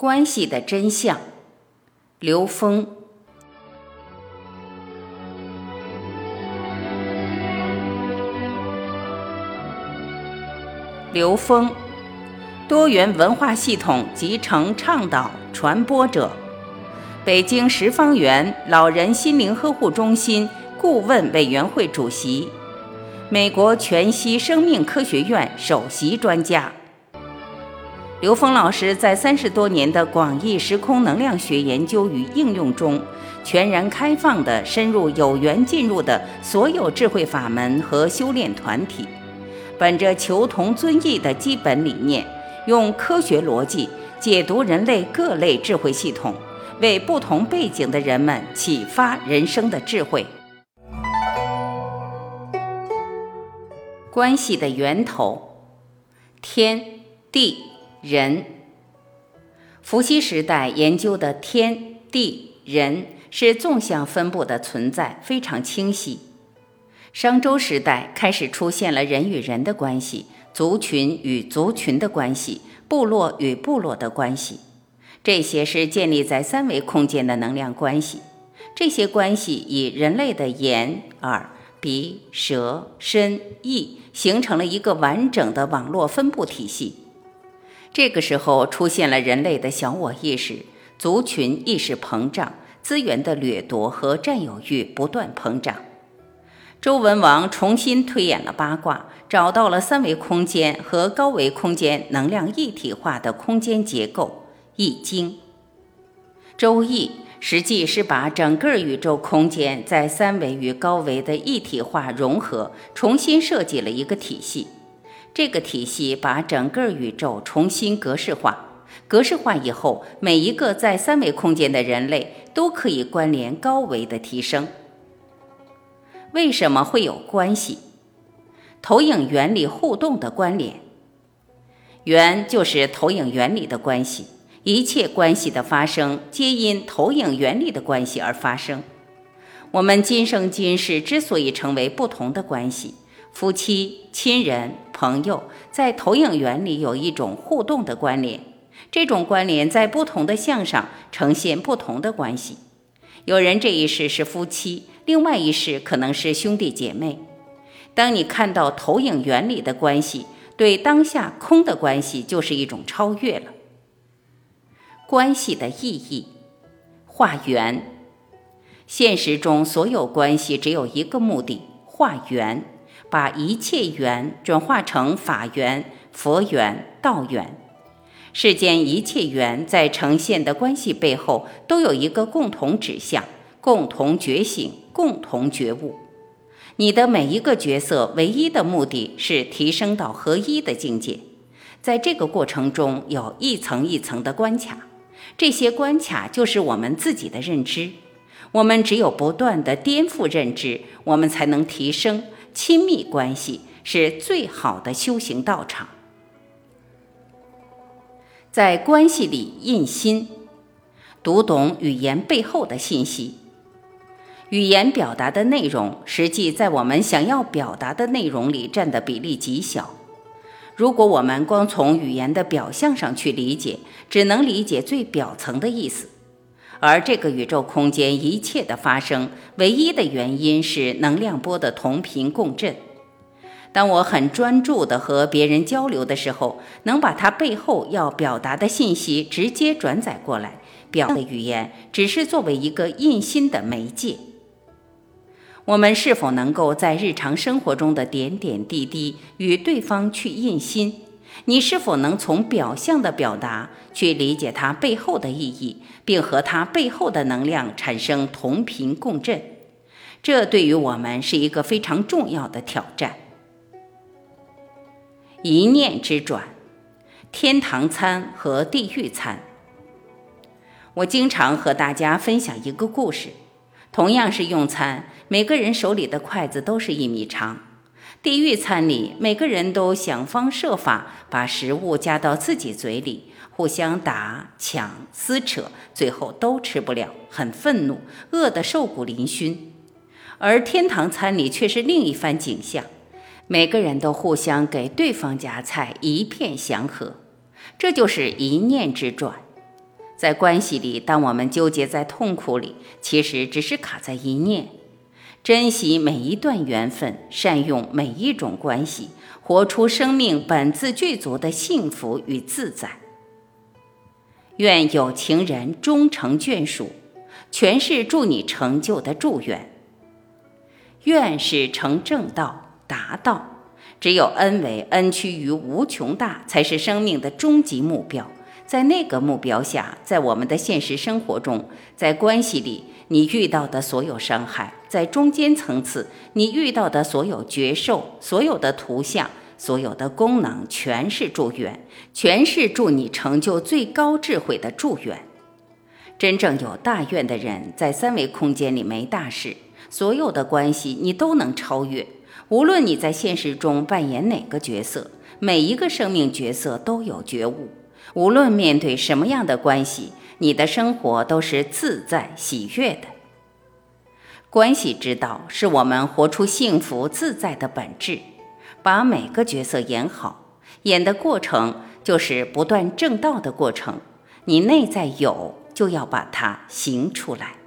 关系的真相，刘峰。刘峰，多元文化系统集成倡导传播者，北京十方园老人心灵呵护中心顾问委员会主席，美国全息生命科学院首席专家。刘峰老师在三十多年的广义时空能量学研究与应用中，全然开放地深入有缘进入的所有智慧法门和修炼团体，本着求同尊异的基本理念，用科学逻辑解读人类各类智慧系统，为不同背景的人们启发人生的智慧。关系的源头，天地。人，伏羲时代研究的天地人是纵向分布的存在，非常清晰。商周时代开始出现了人与人的关系、族群与族群的关系、部落与部落的关系，这些是建立在三维空间的能量关系。这些关系以人类的眼、耳、鼻、舌、身、意形成了一个完整的网络分布体系。这个时候出现了人类的小我意识、族群意识膨胀、资源的掠夺和占有欲不断膨胀。周文王重新推演了八卦，找到了三维空间和高维空间能量一体化的空间结构《易经》。周易实际是把整个宇宙空间在三维与高维的一体化融合，重新设计了一个体系。这个体系把整个宇宙重新格式化，格式化以后，每一个在三维空间的人类都可以关联高维的提升。为什么会有关系？投影原理互动的关联，缘就是投影原理的关系，一切关系的发生皆因投影原理的关系而发生。我们今生今世之所以成为不同的关系。夫妻、亲人、朋友在投影源里有一种互动的关联，这种关联在不同的相上呈现不同的关系。有人这一世是夫妻，另外一世可能是兄弟姐妹。当你看到投影原理的关系，对当下空的关系就是一种超越了。关系的意义，化缘。现实中所有关系只有一个目的：化缘。把一切缘转化成法缘、佛缘、道缘。世间一切缘在呈现的关系背后，都有一个共同指向：共同觉醒、共同觉悟。你的每一个角色，唯一的目的是提升到合一的境界。在这个过程中，有一层一层的关卡，这些关卡就是我们自己的认知。我们只有不断的颠覆认知，我们才能提升。亲密关系是最好的修行道场，在关系里印心，读懂语言背后的信息。语言表达的内容，实际在我们想要表达的内容里占的比例极小。如果我们光从语言的表象上去理解，只能理解最表层的意思。而这个宇宙空间一切的发生，唯一的原因是能量波的同频共振。当我很专注地和别人交流的时候，能把它背后要表达的信息直接转载过来。表的语言只是作为一个印心的媒介。我们是否能够在日常生活中的点点滴滴与对方去印心？你是否能从表象的表达去理解它背后的意义，并和它背后的能量产生同频共振？这对于我们是一个非常重要的挑战。一念之转，天堂餐和地狱餐。我经常和大家分享一个故事：同样是用餐，每个人手里的筷子都是一米长。地狱餐里，每个人都想方设法把食物夹到自己嘴里，互相打抢撕扯，最后都吃不了，很愤怒，饿得瘦骨嶙峋。而天堂餐里却是另一番景象，每个人都互相给对方夹菜，一片祥和。这就是一念之转。在关系里，当我们纠结在痛苦里，其实只是卡在一念。珍惜每一段缘分，善用每一种关系，活出生命本自具足的幸福与自在。愿有情人终成眷属，全是祝你成就的祝愿。愿是成正道，达道。只有恩为恩趋于无穷大，才是生命的终极目标。在那个目标下，在我们的现实生活中，在关系里，你遇到的所有伤害，在中间层次，你遇到的所有觉受、所有的图像、所有的功能，全是祝愿，全是祝你成就最高智慧的祝愿。真正有大愿的人，在三维空间里没大事，所有的关系你都能超越。无论你在现实中扮演哪个角色，每一个生命角色都有觉悟。无论面对什么样的关系你的生活都是自在喜悦的。关系之道是我们活出幸福自在的本质把每个角色演好演的过程就是不断正道的过程你内在有就要把它行出来。